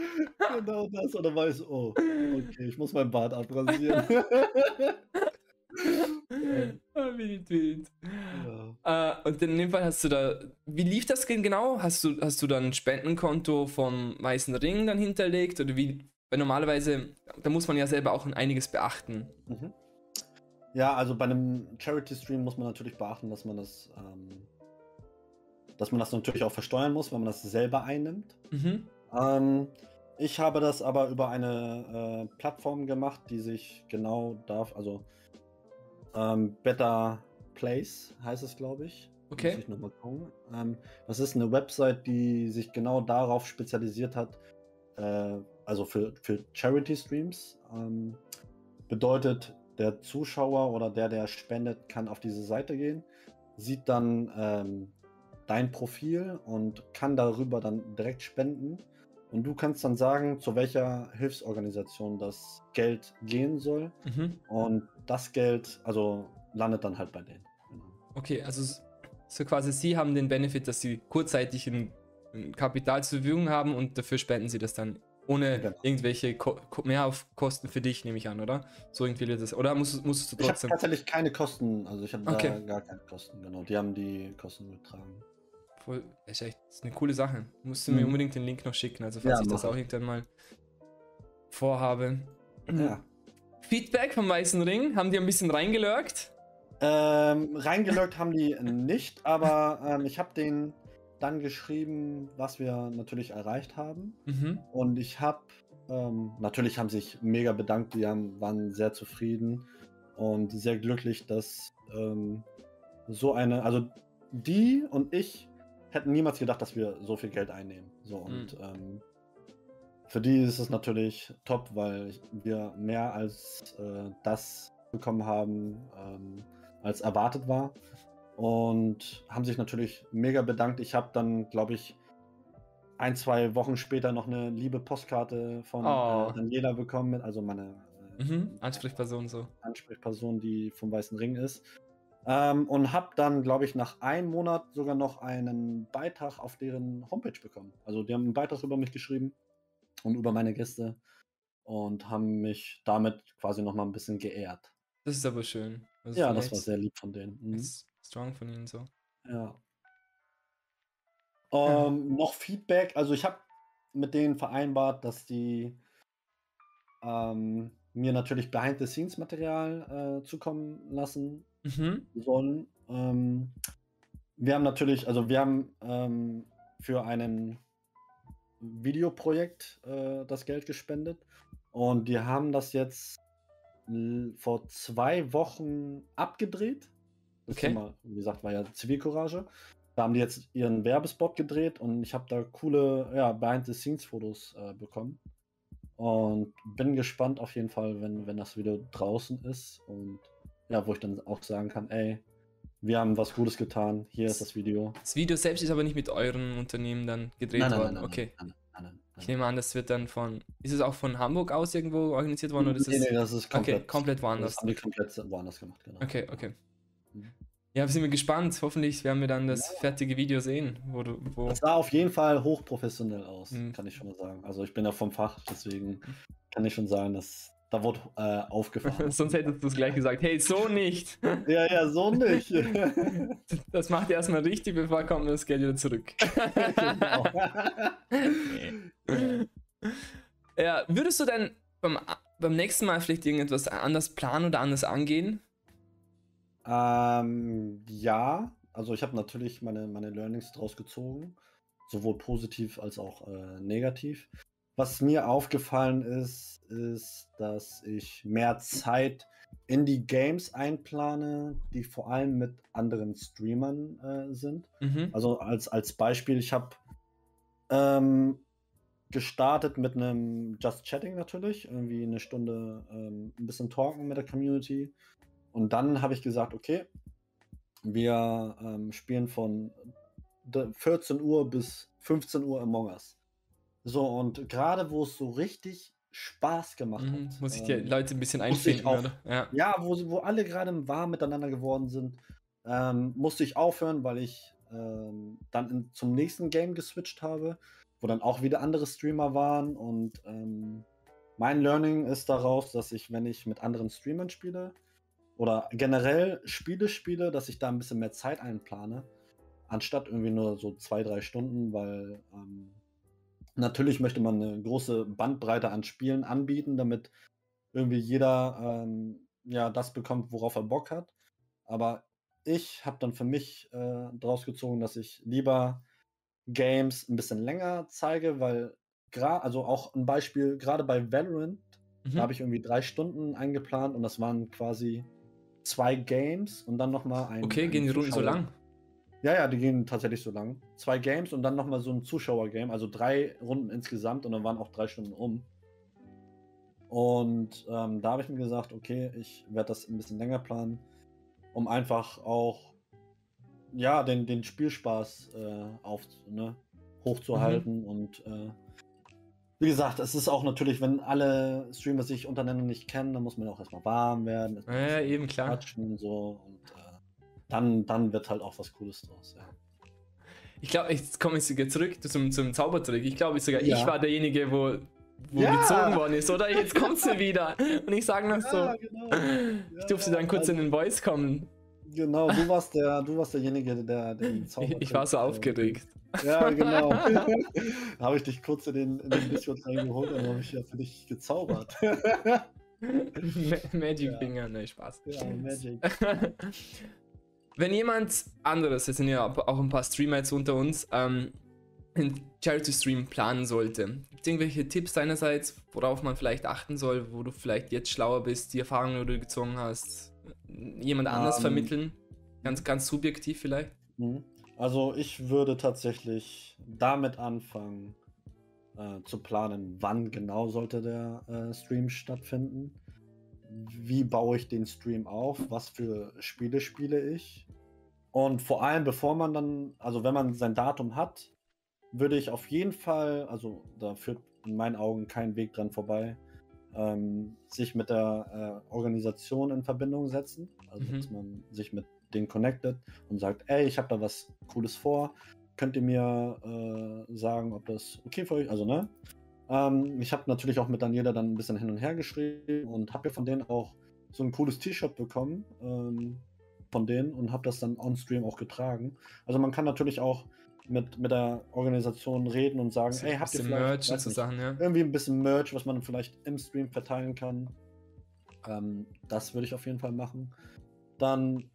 genau das. Und dann weiß ich, oh, okay, ich muss meinen Bart abrasieren. Ah, wild, wild. ja. Äh, und in dem Fall hast du da, wie lief das denn genau? Hast du, hast du dann ein Spendenkonto vom Weißen Ring dann hinterlegt? Oder wie? Weil normalerweise, da muss man ja selber auch einiges beachten. Mhm. Ja, also bei einem Charity-Stream muss man natürlich beachten, dass man das, ähm, dass man das natürlich auch versteuern muss, wenn man das selber einnimmt. Mhm. Ähm, ich habe das aber über eine äh, Plattform gemacht, die sich genau darf, also ähm, Better Place heißt es, glaube ich. Okay. Muss ich noch mal gucken. Ähm, das ist eine Website, die sich genau darauf spezialisiert hat, äh, also für, für Charity-Streams. Ähm, bedeutet, der Zuschauer oder der, der spendet, kann auf diese Seite gehen, sieht dann ähm, dein Profil und kann darüber dann direkt spenden. Und du kannst dann sagen, zu welcher Hilfsorganisation das Geld gehen soll. Mhm. Und das Geld, also landet dann halt bei denen. Genau. Okay, also so quasi Sie haben den Benefit, dass Sie kurzzeitig ein, ein Kapital zur Verfügung haben und dafür spenden Sie das dann ohne Genau. irgendwelche Ko Ko Mehraufkosten für dich, nehme ich an, oder? So irgendwie wird das. Oder musst, musstest du Ich habe trotzdem. tatsächlich keine Kosten, also ich habe Okay. gar keine Kosten, genau. Die haben die Kosten getragen. voll, ist echt ist eine coole Sache. Musst du mir Mhm. unbedingt den Link noch schicken, also falls Ja, ich das auch irgendwann mal vorhabe. Ja. Feedback vom Weißen Ring, haben die ein bisschen reingelurkt? Ähm, reingeloggt haben die nicht, aber ähm, ich habe denen dann geschrieben, was wir natürlich erreicht haben. Mhm. Und ich habe, ähm, natürlich haben sich mega bedankt, die haben, waren sehr zufrieden und sehr glücklich, dass ähm, so eine, also die und ich hätten niemals gedacht, dass wir so viel Geld einnehmen. So und ähm, für die ist es natürlich top, weil wir mehr als äh, das bekommen haben, ähm, als erwartet war. Und haben sich natürlich mega bedankt. Ich habe dann, glaube ich, ein, zwei Wochen später noch eine liebe Postkarte von Oh. äh, Daniela bekommen, mit- also meine äh, Mhm. Ansprechperson so. Ansprechperson, die vom Weißen Ring ist. Ähm, und habe dann, glaube ich, nach einem Monat sogar noch einen Beitrag auf deren Homepage bekommen. Also die haben einen Beitrag über mich geschrieben und über meine Gäste und haben mich damit quasi noch mal ein bisschen geehrt. Das ist aber schön. Also ja, das war sehr lieb von denen. Mhm. Strong von ihnen so. Ja. Ja. Ähm, Noch Feedback. Also ich habe mit denen vereinbart, dass die ähm, mir natürlich Behind-the-Scenes-Material äh, zukommen lassen Mhm. sollen. Ähm, wir haben natürlich, also wir haben ähm, für einen Videoprojekt äh, das Geld gespendet und die haben das jetzt vor zwei Wochen abgedreht. Das Okay. Thema, wie gesagt, war ja Zivilcourage. Da haben die jetzt ihren Werbespot gedreht und ich habe da coole ja, Behind-the-Scenes-Fotos äh, bekommen. Und bin gespannt auf jeden Fall, wenn, wenn das Video draußen ist. Und ja, wo ich dann auch sagen kann, ey, wir haben was Gutes getan, hier ist das Video. Das Video selbst ist aber nicht mit euren Unternehmen dann gedreht worden. okay. nein, nein, nein, Ich nehme an, das wird dann von. Ist es auch von Hamburg aus irgendwo organisiert worden? Oder ist nee, es, nee, das ist komplett, okay, komplett woanders. Das haben die komplett woanders gemacht, genau. Okay, okay. Mhm. Ja, sind wir gespannt. Hoffentlich werden wir dann das Ja. fertige Video sehen. Wo du, wo Das sah auf jeden Fall hochprofessionell aus, Mhm. kann ich schon mal sagen. Also ich bin ja vom Fach, deswegen kann ich schon sagen, dass da wurde äh, aufgefahren. Sonst hättest du es gleich gesagt. Hey, so nicht. ja, ja, so nicht. Das macht ihr erstmal richtig, bevor kommt das Geld wieder zurück. genau. Ja, würdest du denn beim, beim nächsten Mal vielleicht irgendetwas anders planen oder anders angehen? Ähm, ja, also ich habe natürlich meine, meine Learnings draus gezogen, sowohl positiv als auch äh, negativ. Was mir aufgefallen ist, ist, dass ich mehr Zeit in die Games einplane, die vor allem mit anderen Streamern äh, sind. Mhm. Also als, als Beispiel, ich habe ähm, gestartet mit einem Just Chatting natürlich, irgendwie eine Stunde ähm, ein bisschen talken mit der Community. Und dann habe ich gesagt, okay, wir ähm, spielen von d- 14 Uhr bis 15 Uhr Among Us. So, und gerade wo es so richtig Spaß gemacht Mhm. hat. Muss ich die ähm, Leute ein bisschen einfinden, auch- oder? Ja. ja, wo, wo alle gerade warm miteinander geworden sind, ähm, musste ich aufhören, weil ich ähm, dann in, zum nächsten Game geswitcht habe, wo dann auch wieder andere Streamer waren. Und ähm, mein Learning ist daraus, dass ich, wenn ich mit anderen Streamern spiele oder generell Spiele spiele, dass ich da ein bisschen mehr Zeit einplane, anstatt irgendwie nur so zwei, drei Stunden, weil ähm, natürlich möchte man eine große Bandbreite an Spielen anbieten, damit irgendwie jeder ähm, ja das bekommt, worauf er Bock hat. Aber ich habe dann für mich äh, daraus gezogen, dass ich lieber Games ein bisschen länger zeige, weil gerade, also auch ein Beispiel, gerade bei Valorant, Mhm. da habe ich irgendwie drei Stunden eingeplant und das waren quasi zwei Games und dann nochmal ein. Okay, ein gehen die Runden so lang? Ja, ja, die gehen tatsächlich so lang. Zwei Games und dann nochmal so ein Zuschauergame, also drei Runden insgesamt und dann waren auch drei Stunden um. Und ähm, da habe ich mir gesagt, okay, ich werde das ein bisschen länger planen, um einfach auch ja, den, den Spielspaß äh, auf, ne, hochzuhalten. Und äh, wie gesagt, es ist auch natürlich, wenn alle Streamer sich untereinander nicht kennen, dann muss man auch erstmal warm werden. Ja, eben klar. quatschen und so. Und äh, dann, dann wird halt auch was Cooles draus. Ja. Ich glaube, jetzt komme ich sogar zurück zum, zum Zaubertrick. Ich glaube sogar, ich Ja. war derjenige, wo, wo Ja. gezogen worden ist, oder? Jetzt kommt sie wieder. Und ich sage noch so, genau. ich durfte dann kurz in den Voice kommen. Genau, du warst der, du warst derjenige, der den Zauber. Ich war so aufgeregt. Ja, genau. da habe ich dich kurz in den, in den Discord reingeholt und dann habe ich ja für dich gezaubert. Magic ja. Finger, ne, Spaß. Ja, Magic. Wenn jemand anderes, es sind ja auch ein paar Streamer jetzt unter uns, ähm, einen Charity-Stream planen sollte, gibt es irgendwelche Tipps deinerseits, worauf man vielleicht achten soll, wo du vielleicht jetzt schlauer bist, die Erfahrungen, die du gezogen hast, jemand anders um, ähm. vermitteln? Ganz, ganz subjektiv vielleicht? Also ich würde tatsächlich damit anfangen, äh, zu planen, wann genau sollte der äh, Stream stattfinden. Wie baue ich den Stream auf? Was für Spiele spiele ich? Und vor allem, bevor man dann, also wenn man sein Datum hat, würde ich auf jeden Fall, also da führt in meinen Augen kein Weg dran vorbei, ähm, sich mit der äh, Organisation in Verbindung setzen. Also mhm. dass man sich mit denen connectet und sagt, ey, ich habe da was Cooles vor. Könnt ihr mir äh, sagen, ob das okay für euch, also ne? Ähm, ich habe natürlich auch mit Daniela dann ein bisschen hin und her geschrieben und habe ja von denen auch so ein cooles T-Shirt bekommen ähm, von denen und habe das dann on-stream auch getragen. Also man kann natürlich auch mit, mit der Organisation reden und sagen, hey, habt ihr vielleicht Merch zu Sachen, ja? irgendwie ein bisschen Merch, was man vielleicht im Stream verteilen kann. Ähm, das würde ich auf jeden Fall machen. Dann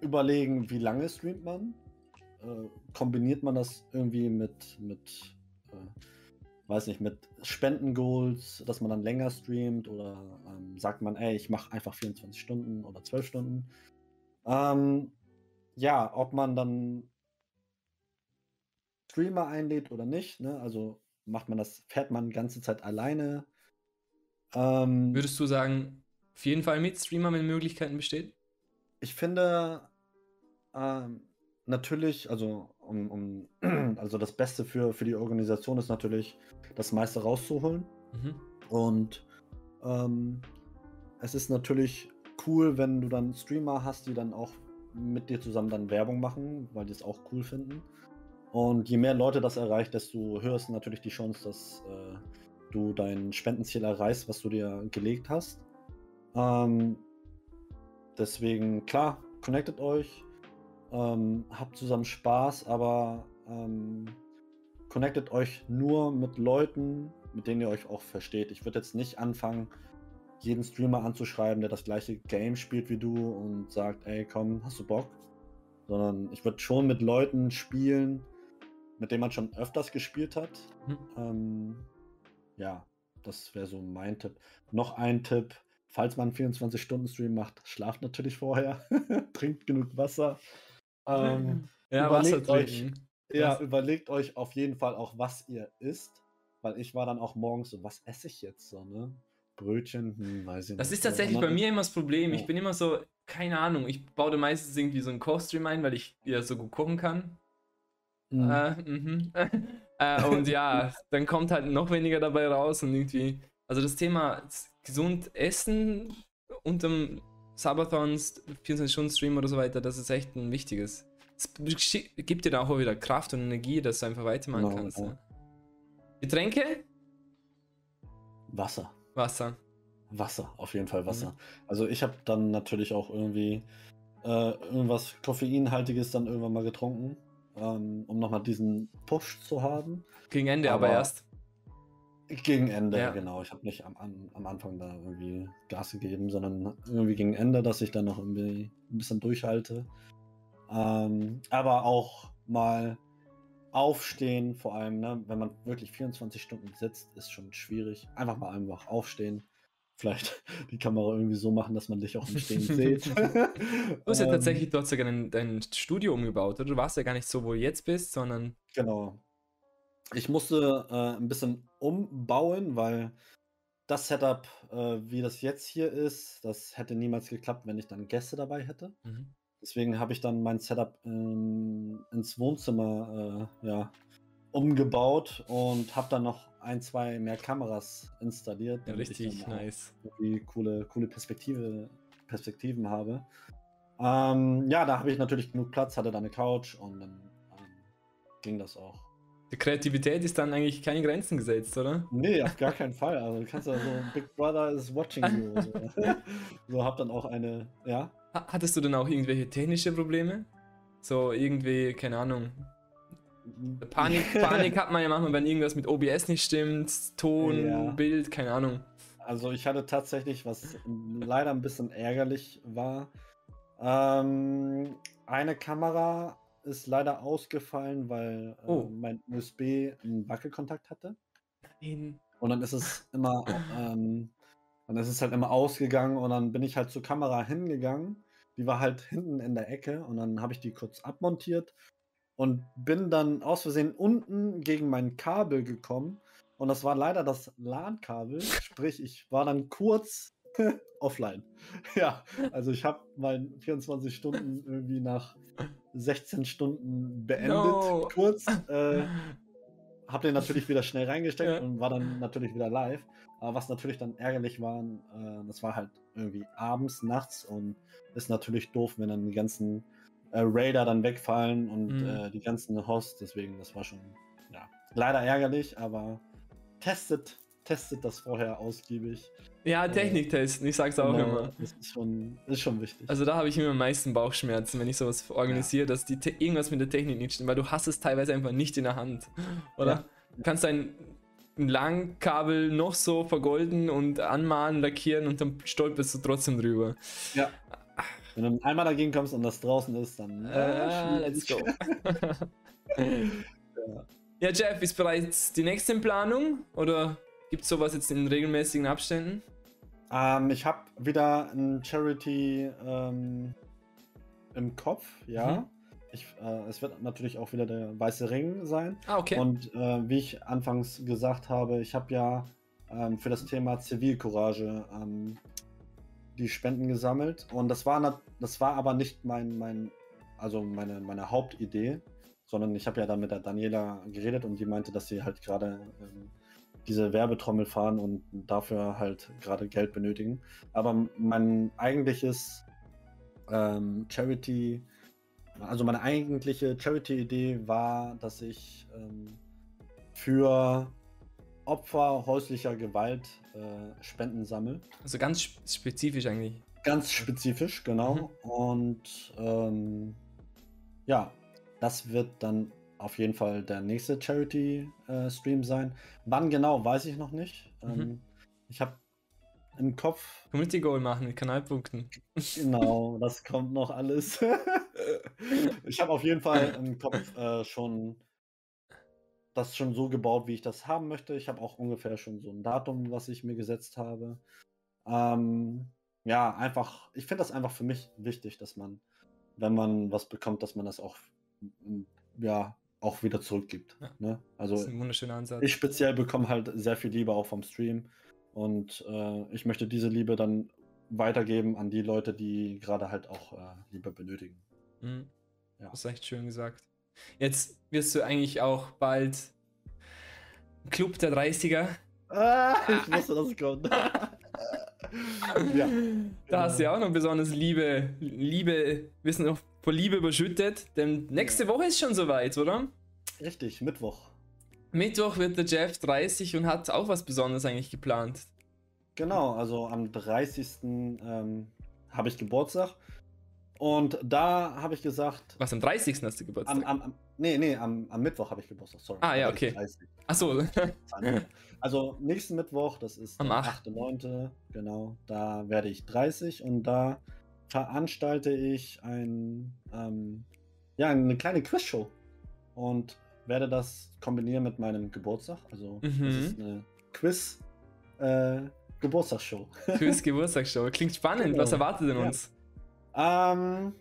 überlegen, wie lange streamt man. Äh, kombiniert man das irgendwie mit, mit äh, weiß nicht, mit Spendengoals, dass man dann länger streamt oder ähm, sagt man, ey, ich mache einfach 24 Stunden oder 12 Stunden. Ähm, ja, ob man dann Streamer einlädt oder nicht, ne? Also macht man das, fährt man die ganze Zeit alleine. Ähm, Würdest du sagen, auf jeden Fall mit Streamer, wenn Möglichkeiten bestehen? Ich finde, ähm, natürlich, also, um, um, also das Beste für, für die Organisation ist natürlich, das meiste rauszuholen. Mhm. Und ähm, es ist natürlich cool, wenn du dann Streamer hast, die dann auch mit dir zusammen dann Werbung machen, weil die es auch cool finden. Und je mehr Leute das erreicht, desto höher ist natürlich die Chance, dass äh, du dein Spendenziel erreichst, was du dir gelegt hast. Ähm, deswegen, klar, connectet euch, ähm, habt zusammen Spaß, aber ähm, connectet euch nur mit Leuten, mit denen ihr euch auch versteht. Ich würde jetzt nicht anfangen, jeden Streamer anzuschreiben, der das gleiche Game spielt wie du und sagt, ey, komm, hast du Bock? Sondern ich würde schon mit Leuten spielen, mit denen man schon öfters gespielt hat. Hm. Ähm, ja, das wäre so mein Tipp. Noch ein Tipp, falls man einen 24-Stunden-Stream macht, schlaft natürlich vorher, trinkt genug Wasser. Ähm, ja, überlegt euch, ja, überlegt euch auf jeden Fall auch, was ihr isst, weil ich war dann auch morgens so, was esse ich jetzt so, ne? Brötchen, hm, weiß ich nicht. Das ist tatsächlich bei mir immer das Problem. Ich bin immer so, keine Ahnung, ich baue meistens irgendwie so einen Kochstream ein, weil ich ja so gut kochen kann. Mhm. Äh, mhm. äh, und ja, dann kommt halt noch weniger dabei raus und irgendwie. Also das Thema gesund essen unterm Sabathons, 24-Stunden-Stream oder so weiter, das ist echt ein wichtiges. Es gibt dir auch wieder Kraft und Energie, dass du einfach weitermachen genau, kannst. Ja. Getränke? Wasser. Wasser. Wasser, auf jeden Fall Wasser. Mhm. Also ich habe dann natürlich auch irgendwie äh, irgendwas Koffeinhaltiges dann irgendwann mal getrunken ähm, um nochmal diesen Push zu haben. Gegen Ende aber, aber erst. Gegen Ende, ja. genau. Ich habe nicht am, am, Anfang da irgendwie Gas gegeben, sondern irgendwie gegen Ende, dass ich dann noch irgendwie ein bisschen durchhalte. Ähm, aber auch mal aufstehen, vor allem, ne, wenn man wirklich 24 Stunden sitzt, ist schon schwierig. Einfach mal einfach aufstehen, vielleicht die Kamera irgendwie so machen, dass man dich auch im Stehen sieht. du hast ja ähm, tatsächlich, du hast ja dein, dein Studio umgebaut, oder? Du warst ja gar nicht so, wo du jetzt bist, sondern. Genau. Ich musste äh, ein bisschen umbauen, weil das Setup, äh, wie das jetzt hier ist, das hätte niemals geklappt, wenn ich dann Gäste dabei hätte. Mhm. Deswegen habe ich dann mein Setup ähm, ins Wohnzimmer äh, ja, umgebaut und habe dann noch ein, zwei mehr Kameras installiert. Ja, richtig nice. Die coole, coole Perspektive, Perspektiven habe. Ähm, ja, da habe ich natürlich genug Platz, hatte da eine Couch und dann ähm, ging das auch. Die Kreativität ist dann eigentlich keine Grenzen gesetzt, oder? Nee, auf gar keinen Fall. Also du kannst ja so, Big Brother is watching you. So, so hab dann auch eine, ja. Hattest du dann auch irgendwelche technische Probleme? So irgendwie, keine Ahnung. Panik, Panik hat man ja manchmal, wenn irgendwas mit OBS nicht stimmt, Ton, ja. Bild, keine Ahnung. Also ich hatte tatsächlich, was leider ein bisschen ärgerlich war, ähm, eine Kamera ist leider ausgefallen, weil äh, oh. mein USB einen Wackelkontakt hatte. Nein. Und dann ist es immer, ähm, dann ist es halt immer ausgegangen und dann bin ich halt zur Kamera hingegangen. Die war halt hinten in der Ecke und dann habe ich die kurz abmontiert und bin dann aus Versehen unten gegen mein Kabel gekommen. Und das war leider das LAN-Kabel. Sprich, ich war dann kurz offline. ja, also ich habe mein 24 Stunden irgendwie nach 16 Stunden beendet, no. kurz. Äh, habe den natürlich wieder schnell reingesteckt ja. und war dann natürlich wieder live. Aber was natürlich dann ärgerlich war, äh, das war halt irgendwie abends, nachts und ist natürlich doof, wenn dann die ganzen äh, Raider dann wegfallen und mhm. äh, die ganzen Hosts. Deswegen, das war schon ja, leider ärgerlich, aber testet testet das vorher ausgiebig. Ja, äh, Technik testen, ich sag's auch genau, immer. Das ist schon, ist schon wichtig. Also da habe ich immer am meisten Bauchschmerzen, wenn ich sowas organisiere, ja. dass die irgendwas mit der Technik nicht stimmt, weil du hast es teilweise einfach nicht in der Hand, oder? Ja. Du kannst dein Langkabel noch so vergolden und anmalen, lackieren und dann stolperst du trotzdem drüber. Ja. Wenn du einmal dagegen kommst und das draußen ist, dann. Äh, let's go. ja. ja, Jeff, ist bereits die nächste in Planung? Oder Gibt es sowas jetzt in regelmäßigen Abständen? Ähm, ich habe wieder ein Charity ähm, im Kopf, ja. Mhm. Ich, äh, es wird natürlich auch wieder der weiße Ring sein. Ah, okay. Und äh, wie ich anfangs gesagt habe, ich habe ja ähm, für das Thema Zivilcourage ähm, die Spenden gesammelt. Und das war, das war aber nicht mein, mein also meine, meine Hauptidee, sondern ich habe ja dann mit der Daniela geredet und die meinte, dass sie halt gerade ähm, diese Werbetrommel fahren und dafür halt gerade Geld benötigen. Aber mein eigentliches ähm, Charity, also meine eigentliche Charity-Idee war, dass ich ähm, für Opfer häuslicher Gewalt äh, Spenden sammle. Also ganz spezifisch eigentlich. Ganz spezifisch, genau. Mhm. Und ähm, ja, das wird dann auf jeden Fall der nächste Charity-Stream äh, sein. Wann genau, weiß ich noch nicht. Mhm. Ähm, ich habe im Kopf. Community Goal machen mit Kanalpunkten. Genau, das kommt noch alles. ich habe auf jeden Fall im Kopf äh, schon das schon so gebaut, wie ich das haben möchte. Ich habe auch ungefähr schon so ein Datum, was ich mir gesetzt habe. Ähm, ja, einfach, ich finde das einfach für mich wichtig, dass man, wenn man was bekommt, dass man das auch ja, auch wieder zurückgibt. Ja. Ne? Also das ist ein wunderschöner Ansatz. Ich speziell bekomme halt sehr viel Liebe auch vom Stream und äh, ich möchte diese Liebe dann weitergeben an die Leute, die gerade halt auch äh, Liebe benötigen. Mhm. Ja. Das ist echt schön gesagt. Jetzt wirst du eigentlich auch bald Club der 30er. Ah, ich wusste, dass es kommt. ja. Da hast du ja auch noch besonders Liebe, Liebe, wir sind noch vor Liebe überschüttet, denn nächste Woche ist schon soweit, oder? Richtig, Mittwoch. Mittwoch wird der Jeff 30 und hat auch was Besonderes eigentlich geplant. Genau, also am 30. Ähm, habe ich Geburtstag. Und da habe ich gesagt. Was, am 30. hast du Geburtstag? Am, am, am, nee, nee, am, am Mittwoch habe ich Geburtstag, sorry. Ah, ja, okay. Achso. Also nächsten Mittwoch, das ist am 8.9., genau, da werde ich 30 und da veranstalte ich ein, ähm, ja, eine kleine Quizshow und werde das kombinieren mit meinem Geburtstag. Also mhm. das ist eine Quiz äh, Geburtstagsshow. Quiz Geburtstagsshow. Klingt spannend. Genau. Was erwartet denn uns? Ähm,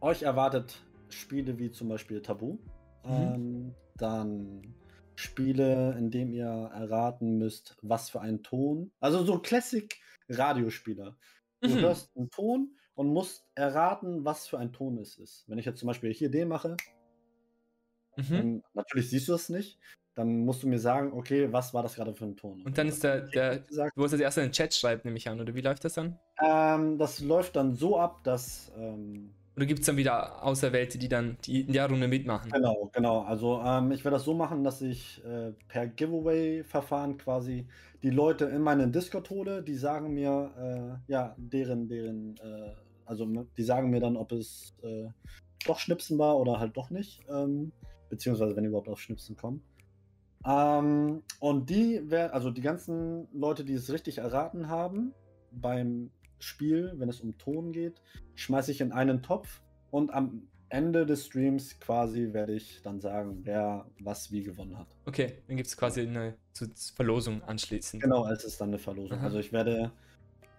euch erwartet Spiele wie zum Beispiel Tabu. Mhm. Ähm, dann Spiele, in dem ihr erraten müsst, was für ein Ton. Also so Classic Radiospieler. Du mhm. hörst einen Ton und musst erraten, was für ein Ton es ist. Wenn ich jetzt zum Beispiel hier den mache, mhm. natürlich siehst du das nicht, dann musst du mir sagen, okay, was war das gerade für ein Ton? Und dann ist der, der du musst das erst in den Chat schreiben, nehme ich an, oder wie läuft das dann? Ähm, das läuft dann so ab, dass ähm, Oder gibt es dann wieder Auserwählte, die dann die in der Runde mitmachen? Genau, genau. Also ähm, ich werde das so machen, dass ich äh, per Giveaway-Verfahren quasi die Leute in meinen Discord hole, die sagen mir, äh, ja, deren, deren, äh, also ne, die sagen mir dann, ob es äh, doch Schnipsen war oder halt doch nicht. Ähm, beziehungsweise wenn überhaupt auf Schnipsen kommen. Ähm, und die werden, also die ganzen Leute, die es richtig erraten haben beim Spiel, wenn es um Ton geht, schmeiße ich in einen Topf und am Ende des Streams quasi werde ich dann sagen, wer was wie gewonnen hat. Okay, dann gibt es quasi eine Verlosung anschließend. Genau, es ist dann eine Verlosung. Aha. Also ich werde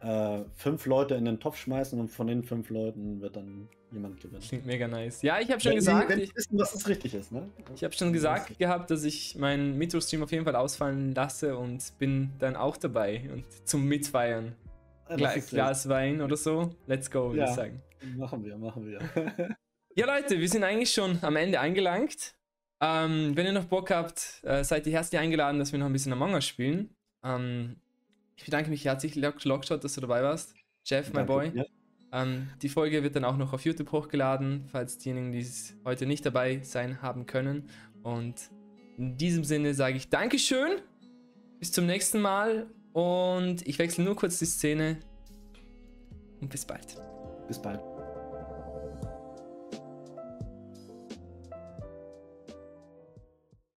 äh, fünf Leute in den Topf schmeißen und von den fünf Leuten wird dann jemand gewinnen. Klingt mega nice. Ja, ich habe schon wenn gesagt. Die, wenn ich, wissen, was es richtig ist, ne? Ich habe schon gesagt gehabt, dass ich meinen Metro-Stream auf jeden Fall ausfallen lasse und bin dann auch dabei und zum Mitfeiern. Gla Glas Wein oder so. Let's go, würde ja, ich sagen. Machen wir, machen wir. ja, Leute, wir sind eigentlich schon am Ende angelangt. Ähm, wenn ihr noch Bock habt, äh, seid ihr herzlich eingeladen, dass wir noch ein bisschen Among Us spielen. Ähm, ich bedanke mich herzlich, Lockshot, dass du dabei warst. Jeff, my boy. Ähm, die Folge wird dann auch noch auf YouTube hochgeladen, falls diejenigen, die heute nicht dabei sein haben können. Und in diesem Sinne sage ich Dankeschön. Bis zum nächsten Mal und ich wechsle nur kurz die Szene. Und bis bald. Bis bald.